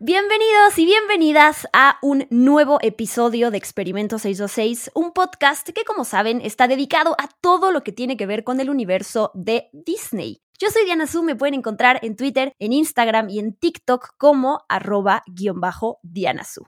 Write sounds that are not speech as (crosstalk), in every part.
Bienvenidos y bienvenidas a un nuevo episodio de Experimento 626, un podcast que como saben está dedicado a todo lo que tiene que ver con el universo de Disney. Yo soy Diana Su, me pueden encontrar en Twitter, en Instagram y en TikTok como arroba guion bajo Diana Su.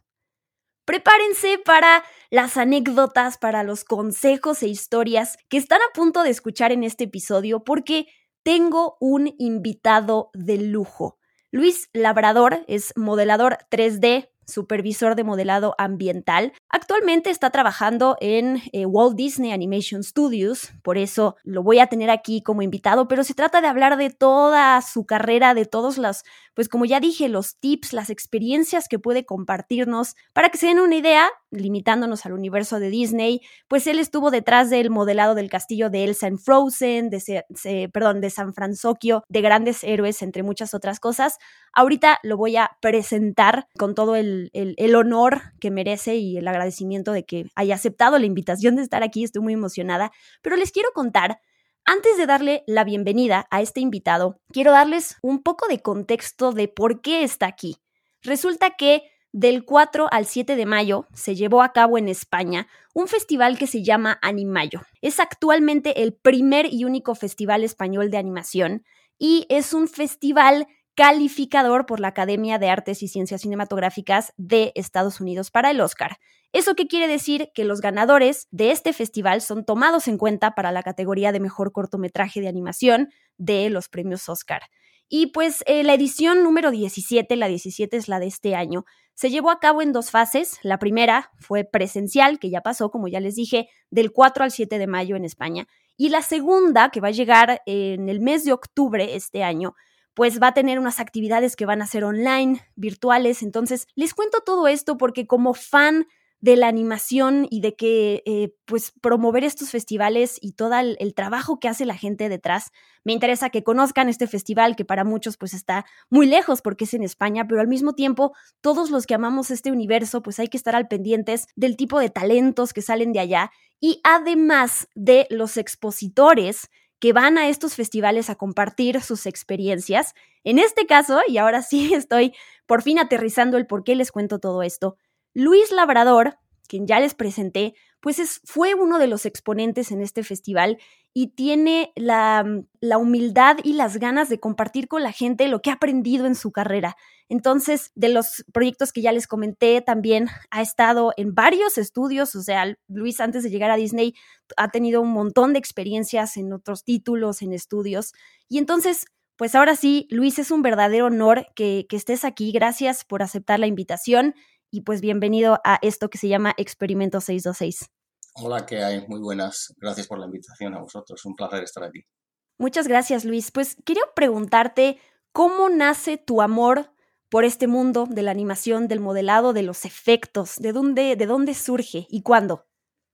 Prepárense para las anécdotas, para los consejos e historias que están a punto de escuchar en este episodio porque tengo un invitado de lujo. Luis Labrador es modelador 3D, supervisor de modelado ambiental. Actualmente está trabajando en eh, Walt Disney Animation Studios, por eso lo voy a tener aquí como invitado, pero se trata de hablar de toda su carrera, de todos los, pues como ya dije, los tips, las experiencias que puede compartirnos para que se den una idea, limitándonos al universo de Disney, pues él estuvo detrás del modelado del castillo de Elsa en Frozen, de, perdón, de San Francisco, de grandes héroes, entre muchas otras cosas. Ahorita lo voy a presentar con todo el el, honor que merece y el agradecimiento de que haya aceptado la invitación de estar aquí. Estoy muy emocionada. Pero les quiero contar, antes de darle la bienvenida a este invitado, quiero darles un poco de contexto de por qué está aquí. Resulta que del 4 al 7 de mayo se llevó a cabo en España un festival que se llama Animayo. Es actualmente el primer y único festival español de animación y es un festival calificador por la Academia de Artes y Ciencias Cinematográficas de Estados Unidos para el Oscar. ¿Eso qué quiere decir? Que los ganadores de este festival son tomados en cuenta para la categoría de mejor cortometraje de animación de los premios Oscar. Y pues eh, la edición número 17, la 17 es la de este año, se llevó a cabo en dos fases. La primera fue presencial, que ya pasó, como ya les dije, del 4 al 7 de mayo en España. Y la segunda, que va a llegar en el mes de octubre este año, pues va a tener unas actividades que van a ser online, virtuales. Entonces, les cuento todo esto porque como fan de la animación y de que eh, pues promover estos festivales y todo el, el, trabajo que hace la gente detrás. Me interesa que conozcan este festival que para muchos pues está muy lejos porque es en España, pero al mismo tiempo todos los que amamos este universo pues hay que estar al pendientes del tipo de talentos que salen de allá y además de los expositores que van a estos festivales a compartir sus experiencias. En este caso, y ahora sí (laughs) estoy por fin aterrizando el por qué les cuento todo esto, Luis Labrador, quien ya les presenté, pues es, fue uno de los exponentes en este festival y tiene la, la, humildad y las ganas de compartir con la gente lo que ha aprendido en su carrera. Entonces, de los proyectos que ya les comenté, también ha estado en varios estudios, o sea, Luis antes de llegar a Disney ha tenido un montón de experiencias en otros títulos, en estudios. Y entonces, pues ahora sí, Luis, es un verdadero honor que, que estés aquí. Gracias por aceptar la invitación y pues bienvenido a esto que se llama Experimento 626. Hola, ¿qué hay? Muy buenas. Gracias por la invitación a vosotros. Un placer estar aquí. Muchas gracias, Luis. Pues quería preguntarte cómo nace tu amor por este mundo de la animación, del modelado, de los efectos. ¿De dónde, de dónde surge y cuándo?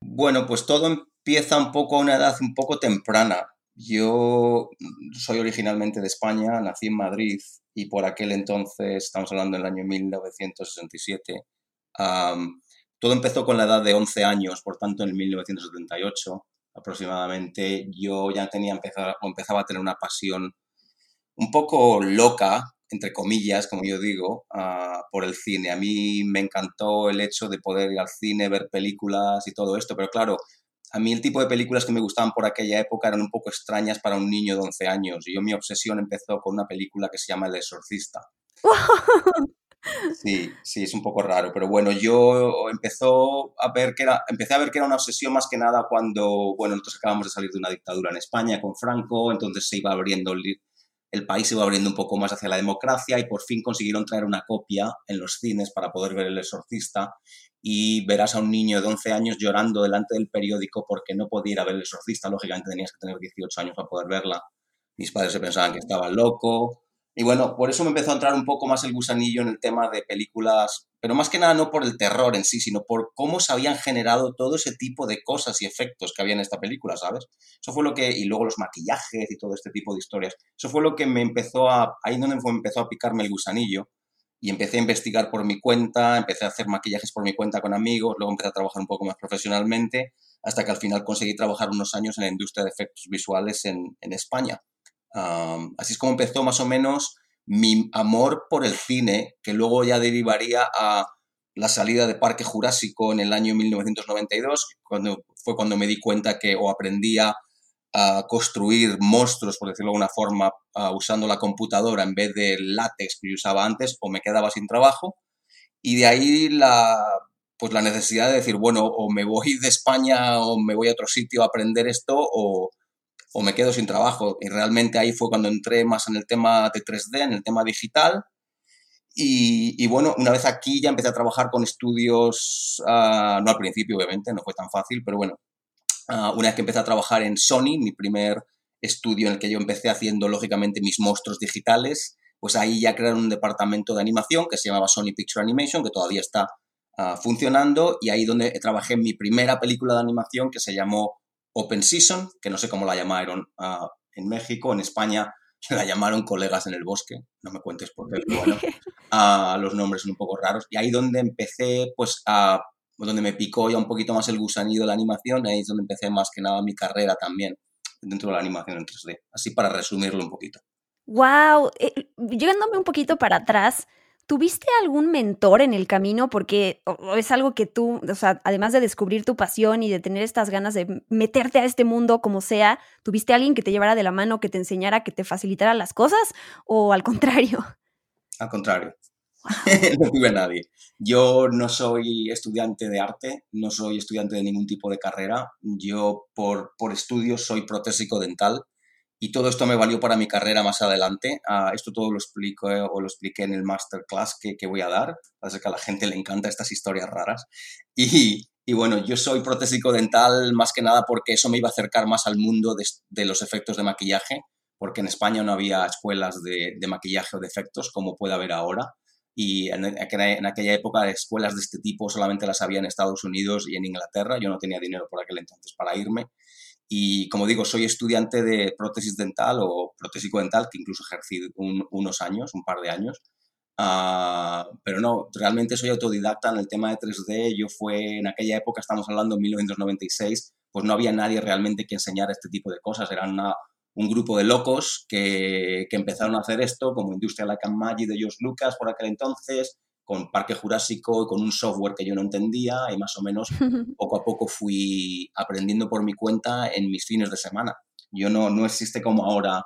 Bueno, pues todo empieza un poco a una edad un poco temprana. Yo soy originalmente de España, nací en Madrid y por aquel entonces, estamos hablando del año 1967, todo empezó con la edad de 11 años, por tanto en 1978 aproximadamente, yo ya tenía empezado, o empezaba a tener una pasión un poco loca, entre comillas, como yo digo, ah, por el cine. A mí me encantó el hecho de poder ir al cine, ver películas y todo esto, pero claro, a mí el tipo de películas que me gustaban por aquella época eran un poco extrañas para un niño de 11 años. Y yo mi obsesión empezó con una película que se llama El exorcista. Sí, sí, es un poco raro, pero bueno, yo empezó a ver que era, empecé a ver que era una obsesión más que nada cuando, bueno, nosotros acabamos de salir de una dictadura en España con Franco, entonces se iba abriendo el, país se iba abriendo un poco más hacia la democracia y por fin consiguieron traer una copia en los cines para poder ver El exorcista y verás a un niño de 11 años llorando delante del periódico porque no podía ir a ver El exorcista, lógicamente tenías que tener 18 años para poder verla. Mis padres se pensaban que estaba loco, y bueno, por eso me empezó a entrar un poco más el gusanillo en el tema de películas, pero más que nada no por el terror en sí, sino por cómo se habían generado todo ese tipo de cosas y efectos que había en esta película, ¿sabes? Eso fue lo que, y luego los maquillajes y todo este tipo de historias, eso fue lo que me empezó a, ahí donde empezó a picarme el gusanillo y empecé a investigar por mi cuenta, empecé a hacer maquillajes por mi cuenta con amigos, luego empecé a trabajar un poco más profesionalmente, hasta que al final conseguí trabajar unos años en la industria de efectos visuales en, en España. así es como empezó más o menos mi amor por el cine, que luego ya derivaría a la salida de Parque Jurásico en el año 1992, cuando fue cuando me di cuenta que o aprendía a construir monstruos, por decirlo de alguna forma, usando la computadora en vez del látex que yo usaba antes, o me quedaba sin trabajo. Y de ahí la, pues la necesidad de decir, bueno, o me voy de España o me voy a otro sitio a aprender esto, o, o me quedo sin trabajo. Y realmente ahí fue cuando entré más en el tema de 3D, en el tema digital. Y, bueno, una vez aquí ya empecé a trabajar con estudios, ah, no al principio obviamente, no fue tan fácil, pero bueno, ah, una vez que empecé a trabajar en Sony, mi primer estudio en el que yo empecé haciendo lógicamente mis monstruos digitales, pues ahí ya crearon un departamento de animación que se llamaba Sony Picture Animation, que todavía está ah, funcionando, y ahí donde trabajé en mi primera película de animación que se llamó Open Season, que no sé cómo la llamaron uh, en México, en España (laughs) la llamaron Colegas en el Bosque, no me cuentes por qué, bueno, uh, (laughs) los nombres son un poco raros. Y ahí donde empecé, pues, a, donde me picó ya un poquito más el gusanillo de la animación, ahí es donde empecé más que nada mi carrera también dentro de la animación en 3D. Así para resumirlo un poquito. Wow, eh, llegándome un poquito para atrás, ¿Tuviste algún mentor en el camino? Porque es algo que tú, o sea, además de descubrir tu pasión y de tener estas ganas de meterte a este mundo como sea, ¿tuviste alguien que te llevara de la mano, que te enseñara, que te facilitara las cosas? ¿O al contrario? Al contrario. (laughs) no tuve nadie. Yo no soy estudiante de arte, no soy estudiante de ningún tipo de carrera. Yo por, por estudios soy protésico dental y todo esto me valió para mi carrera más adelante. Uh, esto todo lo explico eh, o lo expliqué en el masterclass que, que voy a dar. Parece que a la gente le encantan estas historias raras. Y, y, bueno, yo soy protésico dental más que nada porque eso me iba a acercar más al mundo de, los efectos de maquillaje, porque en España no había escuelas de, de maquillaje o de efectos como puede haber ahora. Y en, en, aquella época escuelas de este tipo solamente las había en Estados Unidos y en Inglaterra. Yo no tenía dinero por aquel entonces para irme. Y como digo, soy estudiante de prótesis dental o protésico dental, que incluso ejercí unos años, un par de años. Uh, pero no, realmente soy autodidacta en el tema de 3D. Yo fue en aquella época, estamos hablando de 1996, pues no había nadie realmente que enseñara este tipo de cosas. Eran una, un grupo de locos que, que, empezaron a hacer esto, como Industria Like Magic de George Lucas por aquel entonces, con Parque Jurásico y con un software que yo no entendía y más o menos (laughs) poco a poco fui aprendiendo por mi cuenta en mis fines de semana. Yo no, no existe como ahora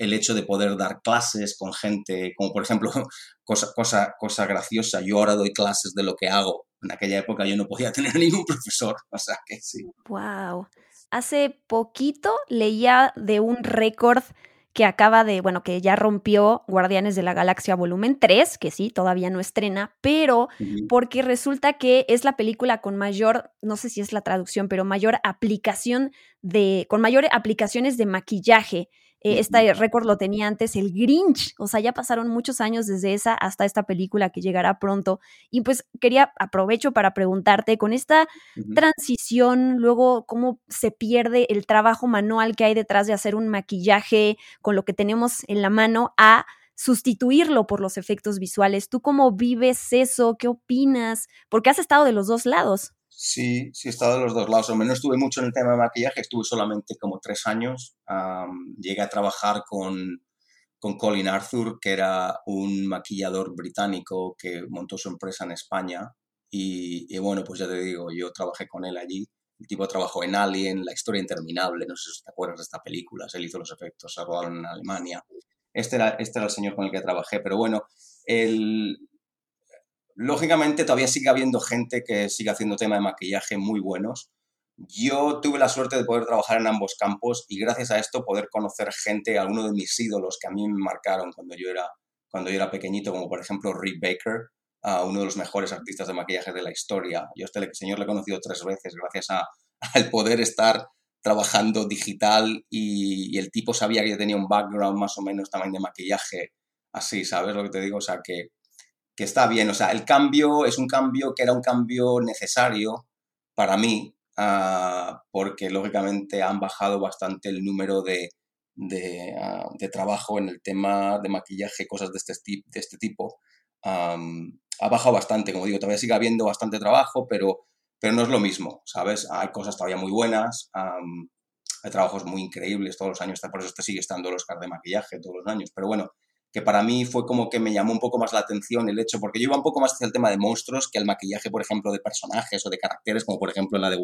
el hecho de poder dar clases con gente, como por ejemplo, (laughs) cosa, cosa, cosa graciosa, yo ahora doy clases de lo que hago. En aquella época yo no podía (laughs) tener ningún profesor, o sea que sí. Wow. Hace poquito leía de un récord que acaba de, bueno, que ya rompió Guardianes de la Galaxia volumen 3, que sí, todavía no estrena, pero porque resulta que es la película con mayor, no sé si es la traducción, pero mayor aplicación de, con mayores aplicaciones de maquillaje eh, este récord lo tenía antes el Grinch, o sea, ya pasaron muchos años desde esa hasta esta película que llegará pronto. Y pues quería, aprovecho para preguntarte, con esta transición, luego cómo se pierde el trabajo manual que hay detrás de hacer un maquillaje con lo que tenemos en la mano a sustituirlo por los efectos visuales. ¿Tú cómo vives eso? ¿Qué opinas? Porque has estado de los dos lados. Sí, sí he estado de los dos lados. O menos estuve mucho en el tema de maquillaje, estuve solamente como tres años. llegué a trabajar con, con Colin Arthur, que era un maquillador británico que montó su empresa en España. Y, bueno, pues ya te digo, yo trabajé con él allí. El tipo trabajó en Alien, La historia interminable, no sé si te acuerdas de esta película, él hizo los efectos, se rodaron en Alemania. Este era, este era el señor con el que trabajé, pero bueno, el, Lógicamente todavía sigue habiendo gente que sigue haciendo tema de maquillaje muy buenos. Yo tuve la suerte de poder trabajar en ambos campos y gracias a esto poder conocer gente, algunos de mis ídolos que a mí me marcaron cuando yo era, cuando yo era pequeñito, como por ejemplo Rick Baker, uno de los mejores artistas de maquillaje de la historia. Yo a este señor le he conocido tres veces gracias a, (laughs) al poder estar trabajando digital y, y, el tipo sabía que yo tenía un background más o menos también de maquillaje así, ¿sabes lo que te digo? O sea, que que está bien. O sea, el cambio es un cambio que era un cambio necesario para mí, ah, porque lógicamente han bajado bastante el número de, de, ah, trabajo en el tema de maquillaje, cosas de este, de este tipo. ha bajado bastante, como digo, todavía sigue habiendo bastante trabajo, pero, pero no es lo mismo, ¿sabes? Hay cosas todavía muy buenas, hay trabajos muy increíbles todos los años, por eso te sigue estando el Oscar de maquillaje todos los años, pero bueno, que para mí fue como que me llamó un poco más la atención el hecho, porque yo iba un poco más hacia el tema de monstruos que el maquillaje, por ejemplo, de personajes o de caracteres, como por ejemplo en la de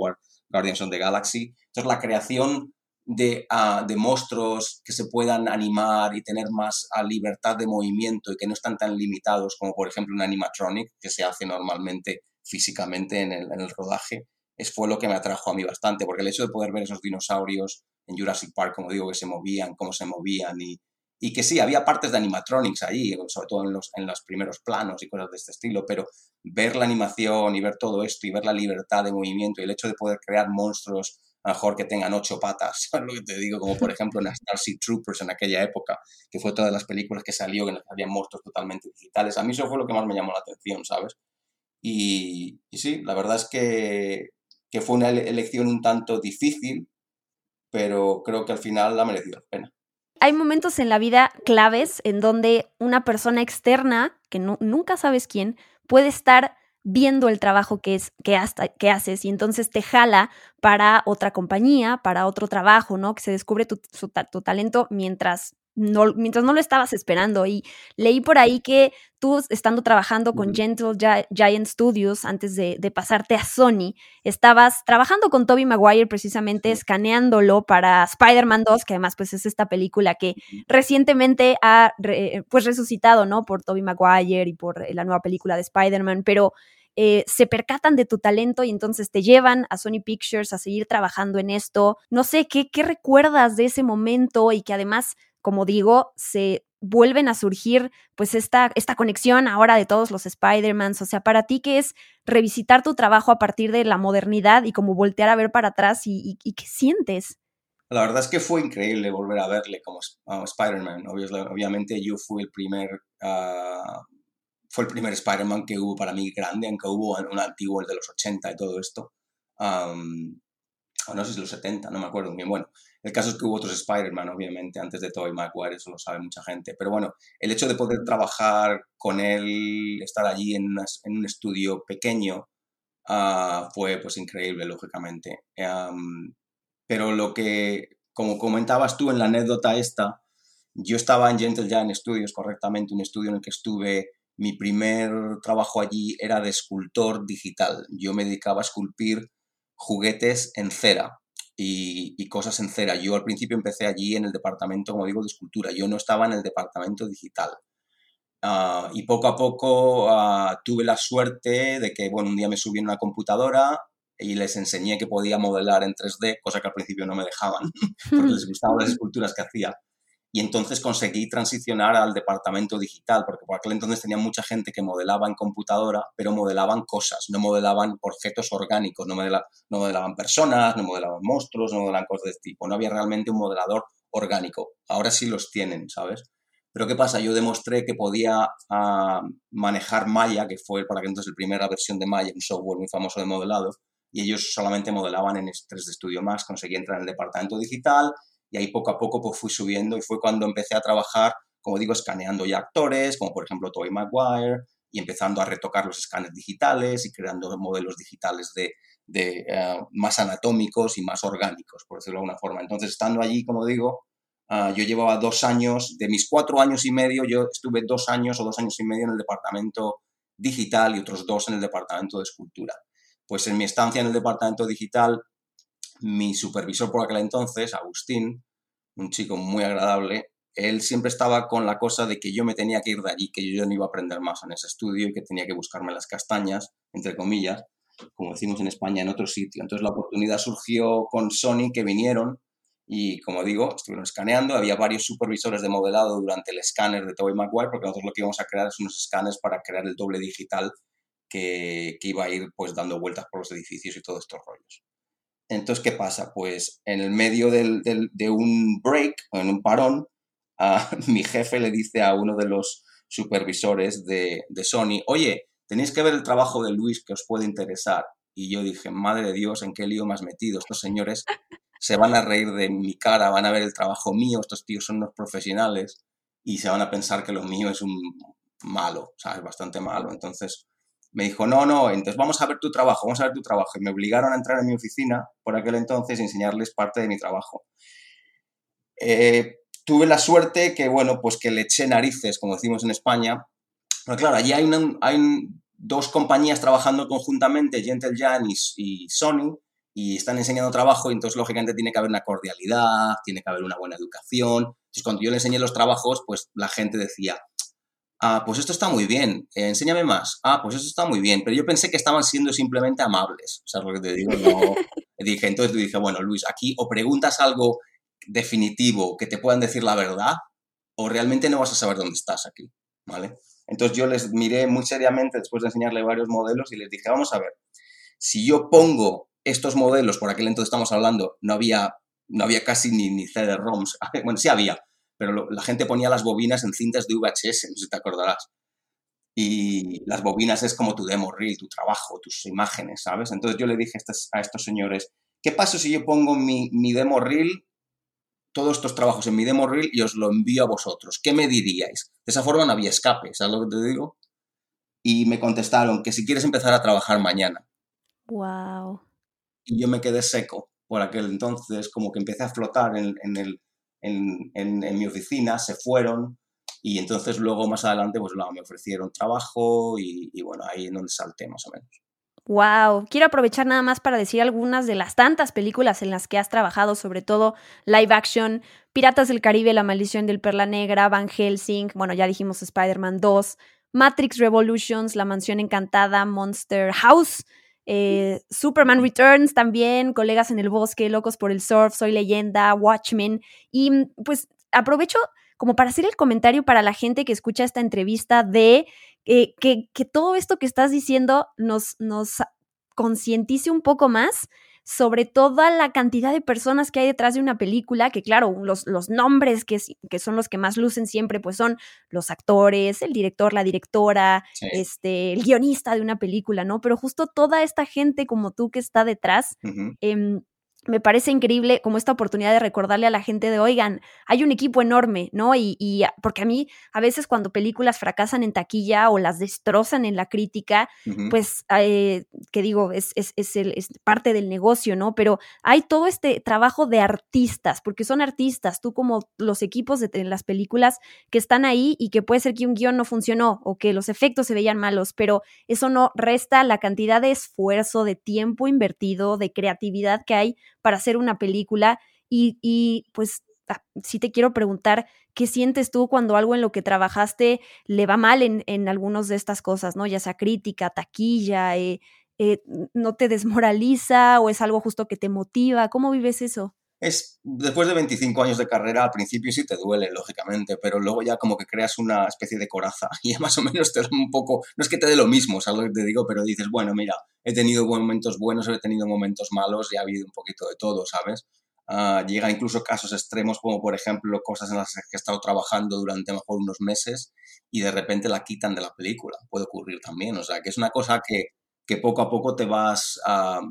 Guardians of the Galaxy. Entonces, la creación de, uh, de monstruos que se puedan animar y tener más uh, libertad de movimiento y que no están tan limitados como, por ejemplo, un animatronic, que se hace normalmente físicamente en el, en el rodaje, es, fue lo que me atrajo a mí bastante, porque el hecho de poder ver esos dinosaurios en Jurassic Park, como digo, que se movían, cómo se movían y y que sí, había partes de animatronics ahí, sobre todo en los, en los primeros planos y cosas de este estilo, pero ver la animación y ver todo esto y ver la libertad de movimiento y el hecho de poder crear monstruos a lo mejor que tengan ocho patas, (laughs) ¿sabes lo que te digo? Como por ejemplo en Starship Troopers en aquella época, que fue todas las películas que salió que había monstruos totalmente digitales. A mí eso fue lo que más me llamó la atención, ¿sabes? Y, y sí, la verdad es que, que fue una elección un tanto difícil, pero creo que al final ha merecido la pena. Hay momentos en la vida claves en donde una persona externa, que nunca sabes quién, puede estar viendo el trabajo que, es, que, hasta, que haces y entonces te jala para otra compañía, para otro trabajo, ¿no? Que se descubre tu, tu talento mientras no, mientras no lo estabas esperando. Y leí por ahí que tú, estando trabajando con Gentle Giant Studios antes de, pasarte a Sony, estabas trabajando con Toby Maguire precisamente escaneándolo para Spider-Man 2, que además pues es esta película que recientemente ha pues resucitado, ¿no? Por Toby Maguire y por la nueva película de Spider-Man, pero... Eh, se percatan de tu talento y entonces te llevan a Sony Pictures a seguir trabajando en esto. No sé, ¿qué, qué recuerdas de ese momento y que además como digo, se vuelven a surgir pues esta, esta conexión ahora de todos los Spider-Mans. O sea, para ti, ¿qué es revisitar tu trabajo a partir de la modernidad y como voltear a ver para atrás y, qué sientes? La verdad es que fue increíble volver a verle como Spider-Man. Obviamente yo fui el primer... Ah, fue el primer Spider-Man que hubo para mí grande, aunque hubo un antiguo, el de los 80 y todo esto. No sé si los 70, no me acuerdo bien. Bueno, el caso es que hubo otros Spider-Man, obviamente, antes de Tobey Maguire, eso lo sabe mucha gente. Pero bueno, el hecho de poder trabajar con él, estar allí en, un estudio pequeño, ah, fue pues increíble, lógicamente. pero lo que, como comentabas tú en la anécdota esta, yo estaba en Gentle Giant Studios, correctamente, un estudio en el que estuve, mi primer trabajo allí era de escultor digital. Yo me dedicaba a esculpir juguetes en cera y, cosas en cera. Yo al principio empecé allí en el departamento, como digo, de escultura. Yo no estaba en el departamento digital. Ah, y poco a poco ah, tuve la suerte de que, bueno, un día me subí en una computadora y les enseñé que podía modelar en 3D, cosa que al principio no me dejaban, (laughs) porque les gustaban las esculturas que hacía y entonces conseguí transicionar al departamento digital, porque por aquel entonces tenía mucha gente que modelaba en computadora, pero modelaban cosas, no modelaban objetos orgánicos, no, no modelaban personas, no modelaban monstruos, no modelaban cosas de este tipo, no había realmente un modelador orgánico. Ahora sí los tienen, ¿sabes? Pero ¿qué pasa? Yo demostré que podía ah, manejar Maya, que fue para aquel entonces la primera versión de Maya, un software muy famoso de modelado, y ellos solamente modelaban en 3D Studio Max, conseguí entrar en el departamento digital y ahí poco a poco pues fui subiendo y fue cuando empecé a trabajar, como digo, escaneando ya actores, como por ejemplo Tobey Maguire, y empezando a retocar los escáneres digitales y creando modelos digitales de, de eh, más anatómicos y más orgánicos, por decirlo de alguna forma. Entonces, estando allí, como digo, ah, yo llevaba dos años, de mis cuatro años y medio, yo estuve dos años o dos años y medio en el departamento digital y otros dos en el departamento de escultura. Pues en mi estancia en el departamento digital mi supervisor por aquel entonces, Agustín, un chico muy agradable, él siempre estaba con la cosa de que yo me tenía que ir de allí, que yo no iba a aprender más en ese estudio y que tenía que buscarme las castañas, entre comillas, como decimos en España, en otro sitio. Entonces la oportunidad surgió con Sony que vinieron y, como digo, estuvieron escaneando. Había varios supervisores de modelado durante el escáner de Tobey Maguire, porque nosotros lo que íbamos a crear es unos escáneres para crear el doble digital que, que iba a ir pues dando vueltas por los edificios y todos estos rollos. Entonces, ¿qué pasa? Pues en el medio de un break, en un parón, (laughs) mi jefe le dice a uno de los supervisores de, de Sony, oye, tenéis que ver el trabajo de Luis que os puede interesar. Y yo dije, madre de Dios, ¿en qué lío me has metido? Estos señores se van a reír de mi cara, van a ver el trabajo mío, estos tíos son unos profesionales y se van a pensar que lo mío es un malo, ¿sabes? Bastante malo. Entonces me dijo, no, no, entonces vamos a ver tu trabajo, vamos a ver tu trabajo. Y me obligaron a entrar en mi oficina por aquel entonces y enseñarles parte de mi trabajo. Eh, tuve la suerte que, bueno, pues que le eché narices, como decimos en España. Pero claro, allí hay, dos compañías trabajando conjuntamente, Gentle Jan y, Sony, y están enseñando trabajo y entonces lógicamente tiene que haber una cordialidad, tiene que haber una buena educación. Entonces cuando yo le enseñé los trabajos, pues la gente decía, ah, pues esto está muy bien, eh, enséñame más, ah, pues esto está muy bien, pero yo pensé que estaban siendo simplemente amables, o sea, lo que te digo, no, (laughs) dije, entonces dije, bueno, Luis, aquí o preguntas algo definitivo que te puedan decir la verdad o realmente no vas a saber dónde estás aquí, ¿vale? Entonces yo les miré muy seriamente después de enseñarle varios modelos y les dije, vamos a ver, si yo pongo estos modelos, por aquel entonces estamos hablando, no había, no había casi ni, ni CD-ROMs, (laughs) bueno, sí había, pero la gente ponía las bobinas en cintas de VHS, no sé si te acordarás. Y las bobinas es como tu demo reel, tu trabajo, tus imágenes, ¿sabes? Entonces yo le dije a estos, señores, ¿qué pasa si yo pongo mi, mi demo reel, todos estos trabajos en mi demo reel y os lo envío a vosotros? ¿Qué me diríais? De esa forma no había escape, ¿sabes lo que te digo? Y me contestaron que si quieres empezar a trabajar mañana. Wow. Y yo me quedé seco por aquel entonces, como que empecé a flotar en, en el, en, mi oficina, se fueron y entonces luego más adelante pues me ofrecieron trabajo y, bueno, ahí en donde salté más o menos. Wow, quiero aprovechar nada más para decir algunas de las tantas películas en las que has trabajado, sobre todo live action, Piratas del Caribe, La Maldición del Perla Negra, Van Helsing, bueno, ya dijimos Spider-Man 2, Matrix Revolutions, La Mansión Encantada, Monster House, eh, Superman Returns también, Colegas en el Bosque, Locos por el Surf, Soy Leyenda, Watchmen. Y mm, pues aprovecho como para hacer el comentario para la gente que escucha esta entrevista de eh, que, que, todo esto que estás diciendo nos, nos concientice un poco más sobre toda la cantidad de personas que hay detrás de una película, que claro, los, los nombres que, que, son los que más lucen siempre, pues son los actores, el director, la directora, este, el guionista de una película, ¿no? Pero justo toda esta gente como tú que está detrás, me parece increíble como esta oportunidad de recordarle a la gente de, oigan, hay un equipo enorme, ¿no? Y, porque a mí a veces cuando películas fracasan en taquilla o las destrozan en la crítica, pues, eh, que digo, es, es, es, parte del negocio, ¿no? Pero hay todo este trabajo de artistas, porque son artistas, tú como los equipos de, las películas que están ahí y que puede ser que un guion no funcionó o que los efectos se veían malos, pero eso no resta la cantidad de esfuerzo, de tiempo invertido, de creatividad que hay para hacer una película y, pues ah, sí te quiero preguntar, ¿qué sientes tú cuando algo en lo que trabajaste le va mal en, en algunas de estas cosas, ¿no? Ya sea crítica, taquilla, eh, eh, ¿no te desmoraliza o es algo justo que te motiva? ¿Cómo vives eso? Es, después de 25 años de carrera, al principio sí te duele, lógicamente, pero luego ya como que creas una especie de coraza (laughs) y ya más o menos te da un poco, no es que te dé lo mismo, es algo que te digo, pero dices, bueno, mira, he tenido momentos buenos, he tenido momentos malos y ha habido un poquito de todo, ¿sabes? Uh, llega incluso casos extremos como por ejemplo cosas en las que he estado trabajando durante mejor unos meses y de repente la quitan de la película. Puede ocurrir también, o sea, que es una cosa que, que poco a poco te vas, uh,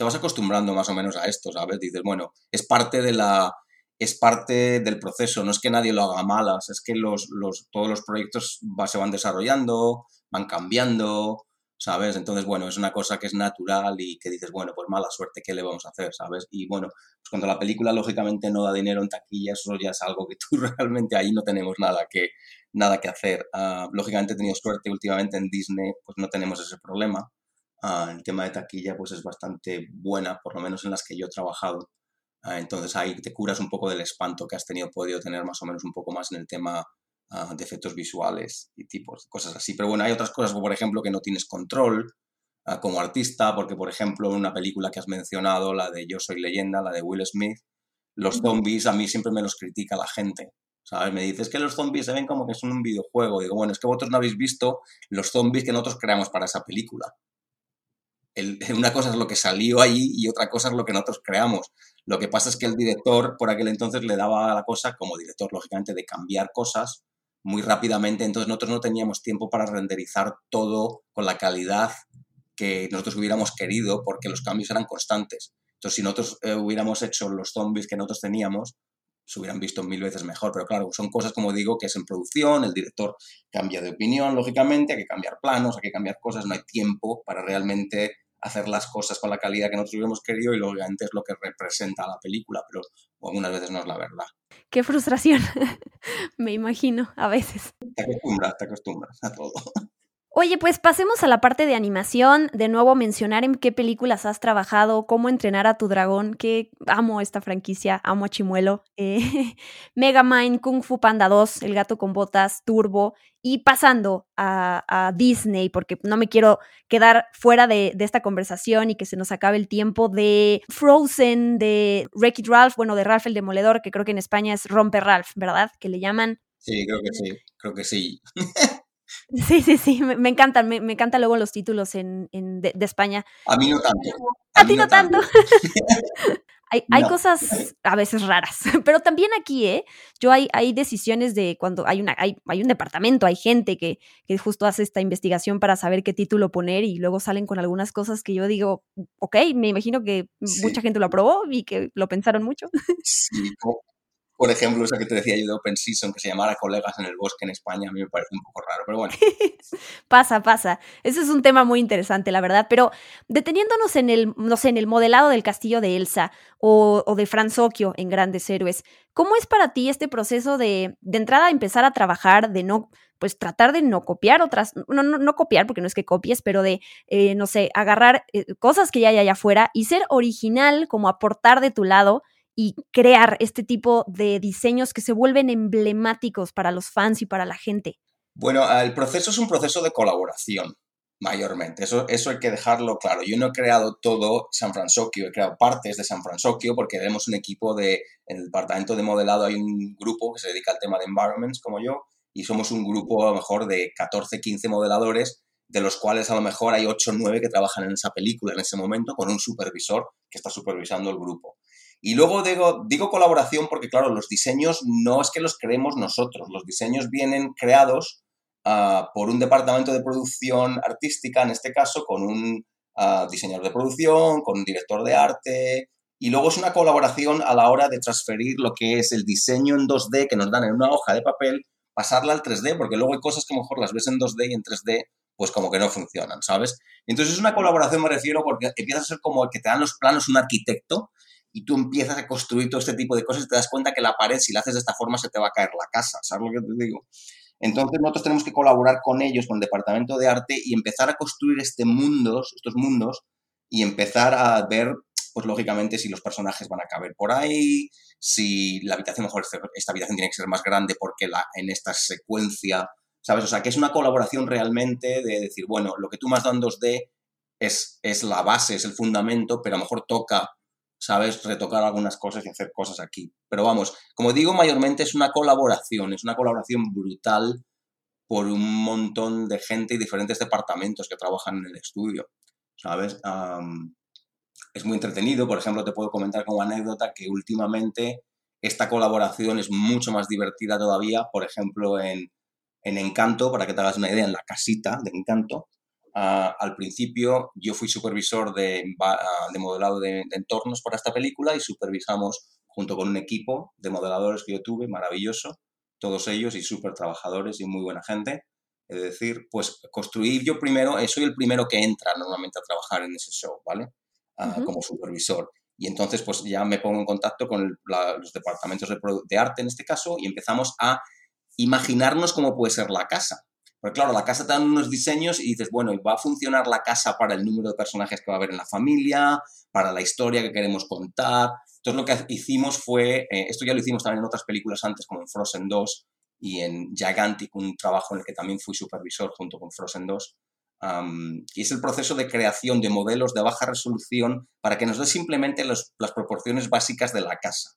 te vas acostumbrando más o menos a esto, ¿sabes? Dices, bueno, es parte de la es parte del proceso, no es que nadie lo haga malas, es que los, los, todos los proyectos se van desarrollando, van cambiando, ¿sabes? Entonces, bueno, es una cosa que es natural y que dices, bueno, pues mala suerte, ¿qué le vamos a hacer, ¿sabes? Y bueno, pues cuando la película lógicamente no da dinero en taquilla, eso ya es algo que tú (laughs) realmente ahí no tenemos nada que, nada que hacer. Uh, lógicamente he tenido suerte últimamente en Disney, pues no tenemos ese problema. Uh, el tema de taquilla pues es bastante buena, por lo menos en las que yo he trabajado. Uh, entonces ahí te curas un poco del espanto que has tenido, podido tener más o menos un poco más en el tema Ah, de efectos visuales y tipos, cosas así. Pero bueno, hay otras cosas, por ejemplo, que no tienes control ah, como artista, porque por ejemplo, en una película que has mencionado, la de Yo Soy Leyenda, la de Will Smith, los zombies a mí siempre me los critica la gente. ¿Sabes? Me dices que los zombies se ven como que son un videojuego. Digo, bueno, es que vosotros no habéis visto los zombies que nosotros creamos para esa película. (laughs) una cosa es lo que salió ahí y otra cosa es lo que nosotros creamos. Lo que pasa es que el director por aquel entonces le daba la cosa, como director, lógicamente, de cambiar cosas muy rápidamente, entonces nosotros no teníamos tiempo para renderizar todo con la calidad que nosotros hubiéramos querido porque los cambios eran constantes. Entonces, si nosotros eh, hubiéramos hecho los zombies que nosotros teníamos, se hubieran visto mil veces mejor. Pero claro, son cosas, como digo, que es en producción, el director cambia de opinión, lógicamente, hay que cambiar planos, hay que cambiar cosas, no hay tiempo para realmente hacer las cosas con la calidad que nosotros hubiéramos querido y lógicamente es lo que representa la película, pero algunas veces no es la verdad. Qué frustración, (laughs) me imagino, a veces. Te acostumbras, te acostumbras a todo. Oye, pues pasemos a la parte de animación. De nuevo, mencionar en qué películas has trabajado, cómo entrenar a tu dragón, que amo esta franquicia, amo a Chimuelo. Eh, (laughs) Megamind, Kung Fu Panda 2, El gato con botas, Turbo. Y pasando a, Disney, porque no me quiero quedar fuera de, esta conversación y que se nos acabe el tiempo de Frozen, de Wreck-It Ralph, bueno, de Ralph el Demoledor, que creo que en España es Romper Ralph, ¿verdad? Que le llaman. Sí, creo que sí, creo que sí. (laughs) Sí, sí, sí, me, encantan, me, me, encantan luego los títulos en, en de, España. A mí no tanto. A, ti no tanto. (laughs) hay, hay cosas a veces raras, (laughs) pero también aquí, ¿eh? Yo hay, hay decisiones de cuando hay, una, hay, hay un departamento, hay gente que, que justo hace esta investigación para saber qué título poner y luego salen con algunas cosas que yo digo, ok, me imagino que mucha gente lo aprobó y que lo pensaron mucho. Sí, por ejemplo, esa que te decía yo de Open Season, que se llamara Colegas en el Bosque en España, a mí me parece un poco raro, pero bueno. (laughs) pasa, pasa. Ese es un tema muy interesante, la verdad. Pero deteniéndonos en el, no sé, en el modelado del castillo de Elsa o, de Franz Occhio en Grandes Héroes, ¿cómo es para ti este proceso de, de entrada empezar a trabajar, de no pues tratar de no copiar otras, no, no, no copiar porque no es que copies, pero de, eh, no sé, agarrar eh, cosas que ya hay allá afuera y ser original, como aportar de tu lado y crear este tipo de diseños que se vuelven emblemáticos para los fans y para la gente? Bueno, el proceso es un proceso de colaboración, mayormente. Eso, eso hay que dejarlo claro. Yo no he creado todo San Francisco, he creado partes de San Francisco porque tenemos un equipo de, en el departamento de modelado hay un grupo que se dedica al tema de environments como yo y somos un grupo a lo mejor de 14, 15 modeladores de los cuales a lo mejor hay 8 o 9 que trabajan en esa película en ese momento con un supervisor que está supervisando el grupo. Y luego digo, digo colaboración porque, claro, los diseños no es que los creemos nosotros, los diseños vienen creados ah, por un departamento de producción artística, en este caso, con un ah, diseñador de producción, con un director de arte, y luego es una colaboración a la hora de transferir lo que es el diseño en 2D que nos dan en una hoja de papel, pasarla al 3D, porque luego hay cosas que mejor las ves en 2D y en 3D pues como que no funcionan, ¿sabes? Entonces es una colaboración, me refiero, porque empieza a ser como el que te dan los planos un arquitecto y tú empiezas a construir todo este tipo de cosas y te das cuenta que la pared, si la haces de esta forma, se te va a caer la casa, ¿sabes lo que te digo? Entonces nosotros tenemos que colaborar con ellos, con el departamento de arte y empezar a construir este mundos, estos mundos y empezar a ver, pues lógicamente, si los personajes van a caber por ahí, si la habitación, mejor esta habitación tiene que ser más grande porque la, en esta secuencia, ¿sabes? O sea, que es una colaboración realmente de decir, bueno, lo que tú dado en 2D es, es la base, es el fundamento, pero a lo mejor toca ¿sabes? Retocar algunas cosas y hacer cosas aquí. Pero vamos, como digo, mayormente es una colaboración, es una colaboración brutal por un montón de gente y diferentes departamentos que trabajan en el estudio, ¿sabes? es muy entretenido, por ejemplo, te puedo comentar como anécdota que últimamente esta colaboración es mucho más divertida todavía, por ejemplo, en, en Encanto, para que te hagas una idea, en la casita de Encanto, Ah, al principio yo fui supervisor de, ah, de modelado de, entornos para esta película y supervisamos junto con un equipo de modeladores que yo tuve, maravilloso, todos ellos y súper trabajadores y muy buena gente. Es decir, pues construir yo primero, eh, soy el primero que entra normalmente a trabajar en ese show, ¿vale? Ah, como supervisor. Y entonces pues ya me pongo en contacto con los departamentos de, de arte en este caso y empezamos a imaginarnos cómo puede ser la casa porque claro, la casa te dan unos diseños y dices, bueno, ¿va a funcionar la casa para el número de personajes que va a haber en la familia, para la historia que queremos contar? Entonces lo que hicimos fue, eh, esto ya lo hicimos también en otras películas antes, como en Frozen 2 y en Gigantic, un trabajo en el que también fui supervisor junto con Frozen 2. y es el proceso de creación de modelos de baja resolución para que nos dé simplemente las proporciones básicas de la casa.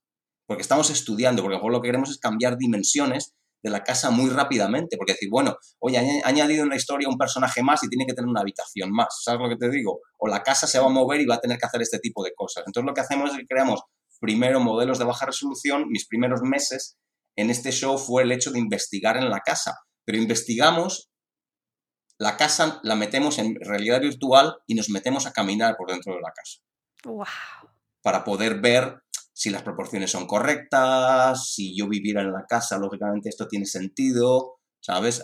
Porque estamos estudiando, porque lo que queremos es cambiar dimensiones de la casa muy rápidamente, porque decir, bueno, oye, ha añadido en la historia un personaje más y tiene que tener una habitación más, ¿sabes lo que te digo? O la casa se va a mover y va a tener que hacer este tipo de cosas. Entonces lo que hacemos es que creamos primero modelos de baja resolución, mis primeros meses en este show fue el hecho de investigar en la casa, pero investigamos, la casa la metemos en realidad virtual y nos metemos a caminar por dentro de la casa. ¡Wow! Para poder ver si las proporciones son correctas, si yo viviera en la casa, lógicamente esto tiene sentido, ¿sabes?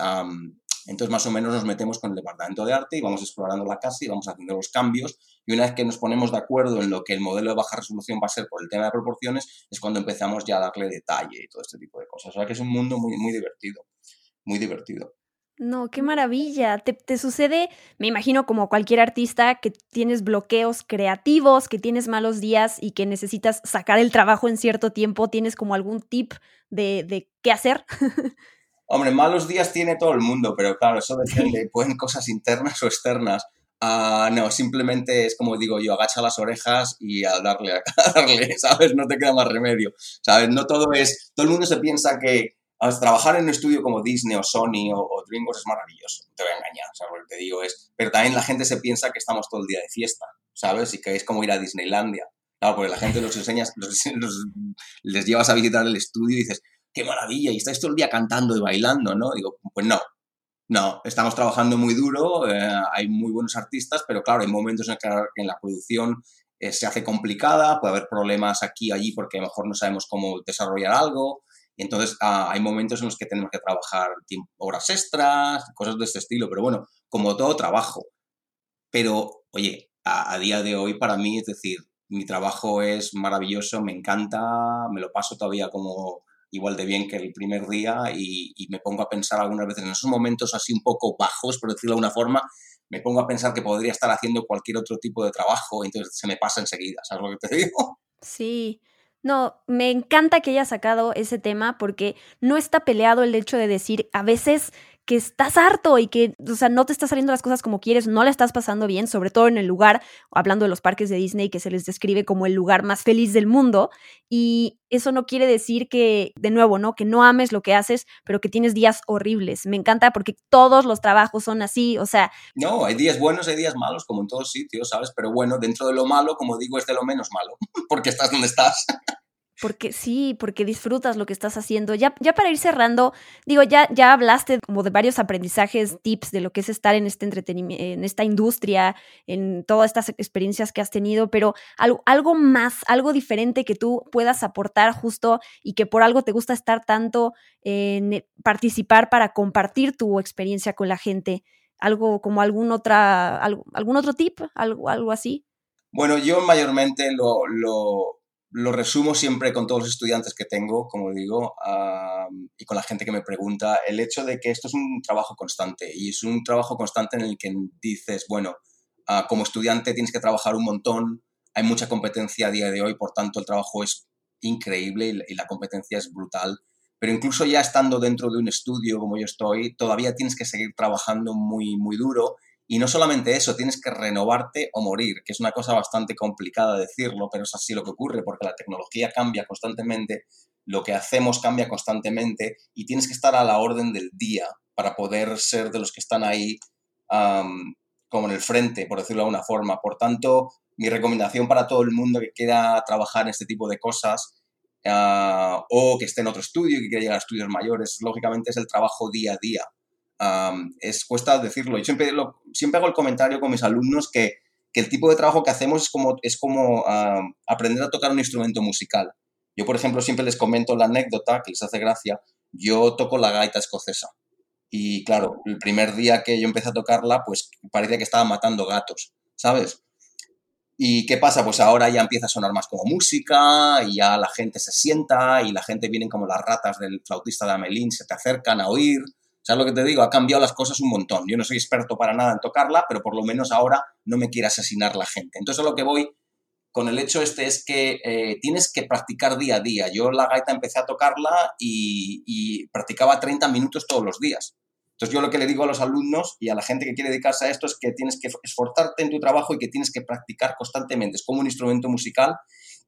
entonces más o menos nos metemos con el departamento de arte y vamos explorando la casa y vamos haciendo los cambios y una vez que nos ponemos de acuerdo en lo que el modelo de baja resolución va a ser por el tema de proporciones es cuando empezamos ya a darle detalle y todo este tipo de cosas. O sea que es un mundo muy, muy divertido, muy divertido. No, qué maravilla. Te, te, sucede, me imagino, como cualquier artista, que tienes bloqueos creativos, que tienes malos días y que necesitas sacar el trabajo en cierto tiempo. ¿Tienes como algún tip de, de qué hacer? (laughs) Hombre, malos días tiene todo el mundo, pero claro, eso depende. (laughs) Pueden cosas internas o externas. Uh, no, simplemente es como digo yo, agacha las orejas y a darle, a (laughs) darle, ¿sabes? No te queda más remedio, ¿sabes? No todo es, todo el mundo se piensa que trabajar en un estudio como Disney o Sony o, DreamWorks es maravilloso, no te voy a engañar, ¿sabes? Lo que te digo es, pero también la gente se piensa que estamos todo el día de fiesta, ¿sabes? Y que es como ir a Disneylandia. Claro, porque la gente los enseñas, (laughs) les llevas a visitar el estudio y dices, qué maravilla, y estáis todo el día cantando y bailando, ¿no? Digo, pues no, no, estamos trabajando muy duro, eh, hay muy buenos artistas, pero claro, hay momentos en que la producción eh, se hace complicada, puede haber problemas aquí y allí porque a lo mejor no sabemos cómo desarrollar algo, entonces ah, hay momentos en los que tenemos que trabajar horas extras, cosas de este estilo, pero bueno, como todo trabajo. Pero, oye, a, día de hoy para mí, es decir, mi trabajo es maravilloso, me encanta, me lo paso todavía como igual de bien que el primer día y, y, me pongo a pensar algunas veces en esos momentos así un poco bajos, por decirlo de alguna forma, me pongo a pensar que podría estar haciendo cualquier otro tipo de trabajo, entonces se me pasa enseguida, ¿sabes lo que te (laughs) digo? Sí, no, me encanta que haya sacado ese tema porque no está peleado el hecho de decir a veces que estás harto y que, o sea, no te están saliendo las cosas como quieres, no la estás pasando bien, sobre todo en el lugar, hablando de los parques de Disney, que se les describe como el lugar más feliz del mundo. Y eso no quiere decir que, de nuevo, ¿no? Que no ames lo que haces, pero que tienes días horribles. Me encanta porque todos los trabajos son así, o sea... No, hay días buenos, hay días malos, como en todos sitios, ¿sabes? Pero bueno, dentro de lo malo, como digo, es de lo menos malo, (laughs) porque estás donde estás. Porque sí, porque disfrutas lo que estás haciendo. Ya, ya para ir cerrando, digo, ya, ya hablaste como de varios aprendizajes, tips de lo que es estar en este entretenimiento, en esta industria, en todas estas experiencias que has tenido, pero algo, algo más, algo diferente que tú puedas aportar justo y que por algo te gusta estar tanto en participar para compartir tu experiencia con la gente. Algo como algún otra, algún otro tip, algo, algo así. Bueno, yo mayormente lo, lo lo resumo siempre con todos los estudiantes que tengo, como digo, y con la gente que me pregunta, el hecho de que esto es un trabajo constante y es un trabajo constante en el que dices, bueno, ah, como estudiante tienes que trabajar un montón, hay mucha competencia a día de hoy, por tanto el trabajo es increíble y la competencia es brutal, pero incluso ya estando dentro de un estudio como yo estoy, todavía tienes que seguir trabajando muy, muy duro y no solamente eso, tienes que renovarte o morir, que es una cosa bastante complicada decirlo, pero es así lo que ocurre, porque la tecnología cambia constantemente, lo que hacemos cambia constantemente y tienes que estar a la orden del día para poder ser de los que están ahí como en el frente, por decirlo de alguna forma. Por tanto, mi recomendación para todo el mundo que quiera trabajar en este tipo de cosas ah, o que esté en otro estudio, que quiera llegar a estudios mayores, lógicamente es el trabajo día a día es cuesta decirlo. Yo siempre, siempre hago el comentario con mis alumnos que, que, el tipo de trabajo que hacemos es como, es como aprender a tocar un instrumento musical. Yo, por ejemplo, siempre les comento la anécdota que les hace gracia. Yo toco la gaita escocesa. Y claro, el primer día que yo empecé a tocarla, pues parecía que estaba matando gatos, ¿sabes? ¿Y qué pasa? Pues ahora ya empieza a sonar más como música y ya la gente se sienta y la gente viene como las ratas del flautista de Amelín, se te acercan a oír ¿Sabes lo que te digo? Ha cambiado las cosas un montón. Yo no soy experto para nada en tocarla, pero por lo menos ahora no me quiere asesinar la gente. Entonces a lo que voy con el hecho este es que eh, tienes que practicar día a día. Yo la gaita empecé a tocarla y, y, practicaba 30 minutos todos los días. Entonces yo lo que le digo a los alumnos y a la gente que quiere dedicarse a esto es que tienes que esforzarte en tu trabajo y que tienes que practicar constantemente. Es como un instrumento musical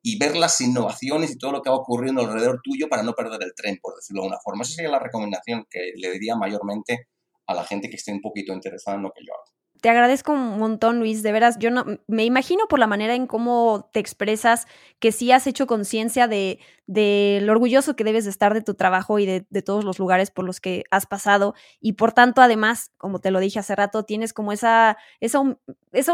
y ver las innovaciones y todo lo que va ocurriendo alrededor tuyo para no perder el tren, por decirlo de una forma. Esa sería la recomendación que le diría mayormente a la gente que esté un poquito interesada en lo que yo hago. Te agradezco un montón, Luis. De veras, yo no me imagino por la manera en cómo te expresas que sí has hecho conciencia de, de, lo orgulloso que debes de estar de tu trabajo y de, todos los lugares por los que has pasado. Y por tanto, además, como te lo dije hace rato, tienes como esa, esa, esa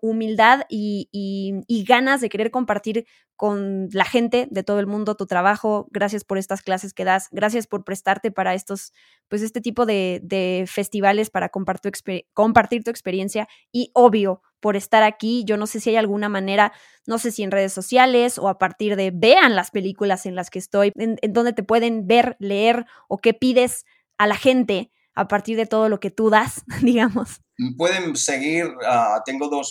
humildad y, ganas de querer compartir con la gente de todo el mundo tu trabajo. Gracias por estas clases que das. Gracias por prestarte para estos, pues este tipo de, festivales para compartir, compartir tu experiencia. Y obvio, por estar aquí. Yo no sé si hay alguna manera, no sé si en redes sociales o a partir de vean las películas en las que estoy, en, en donde te pueden ver, leer o qué pides a la gente a partir de todo lo que tú das, (laughs) digamos. Pueden seguir, uh, tengo dos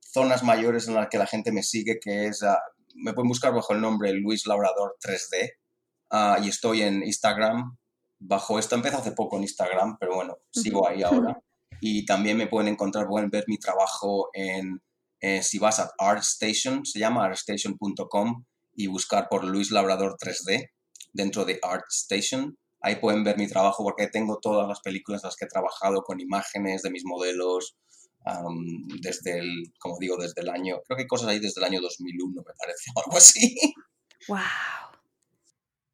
zonas mayores en las que la gente me sigue, que es uh, me pueden buscar bajo el nombre Luis Labrador 3D uh, y estoy en Instagram bajo esto. Empezó hace poco en Instagram, pero bueno, sigo ahí ahora. Y también me pueden encontrar, pueden ver mi trabajo en, eh, si vas a ArtStation, se llama artstation.com y buscar por Luis Labrador 3D dentro de ArtStation. Ahí pueden ver mi trabajo porque tengo todas las películas en las que he trabajado con imágenes de mis modelos, um, desde el, como digo, desde el año, creo que hay cosas ahí desde el año 2001, me parece, (laughs) o algo así. ¡Wow!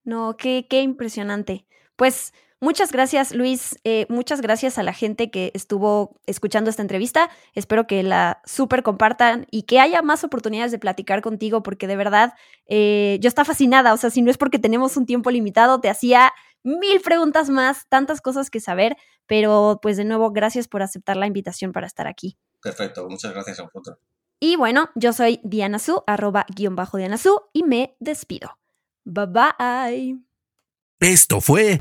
No, qué, qué impresionante. Pues muchas gracias, Luis. Eh, muchas gracias a la gente que estuvo escuchando esta entrevista. Espero que la súper compartan y que haya más oportunidades de platicar contigo, porque de verdad eh, yo está fascinada. O sea, si no es porque tenemos un tiempo limitado, te hacía mil preguntas más, tantas cosas que saber, pero pues de nuevo, gracias por aceptar la invitación para estar aquí. Perfecto, muchas gracias a vosotros. Y bueno, yo soy Diana Su, arroba guion bajo Diana Su, y me despido. Bye bye. Esto fue